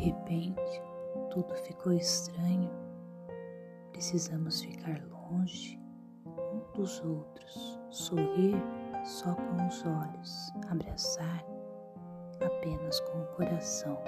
repente, tudo ficou estranho. Precisamos ficar longe um dos outros, sorrir só com os olhos, abraçar apenas com o coração.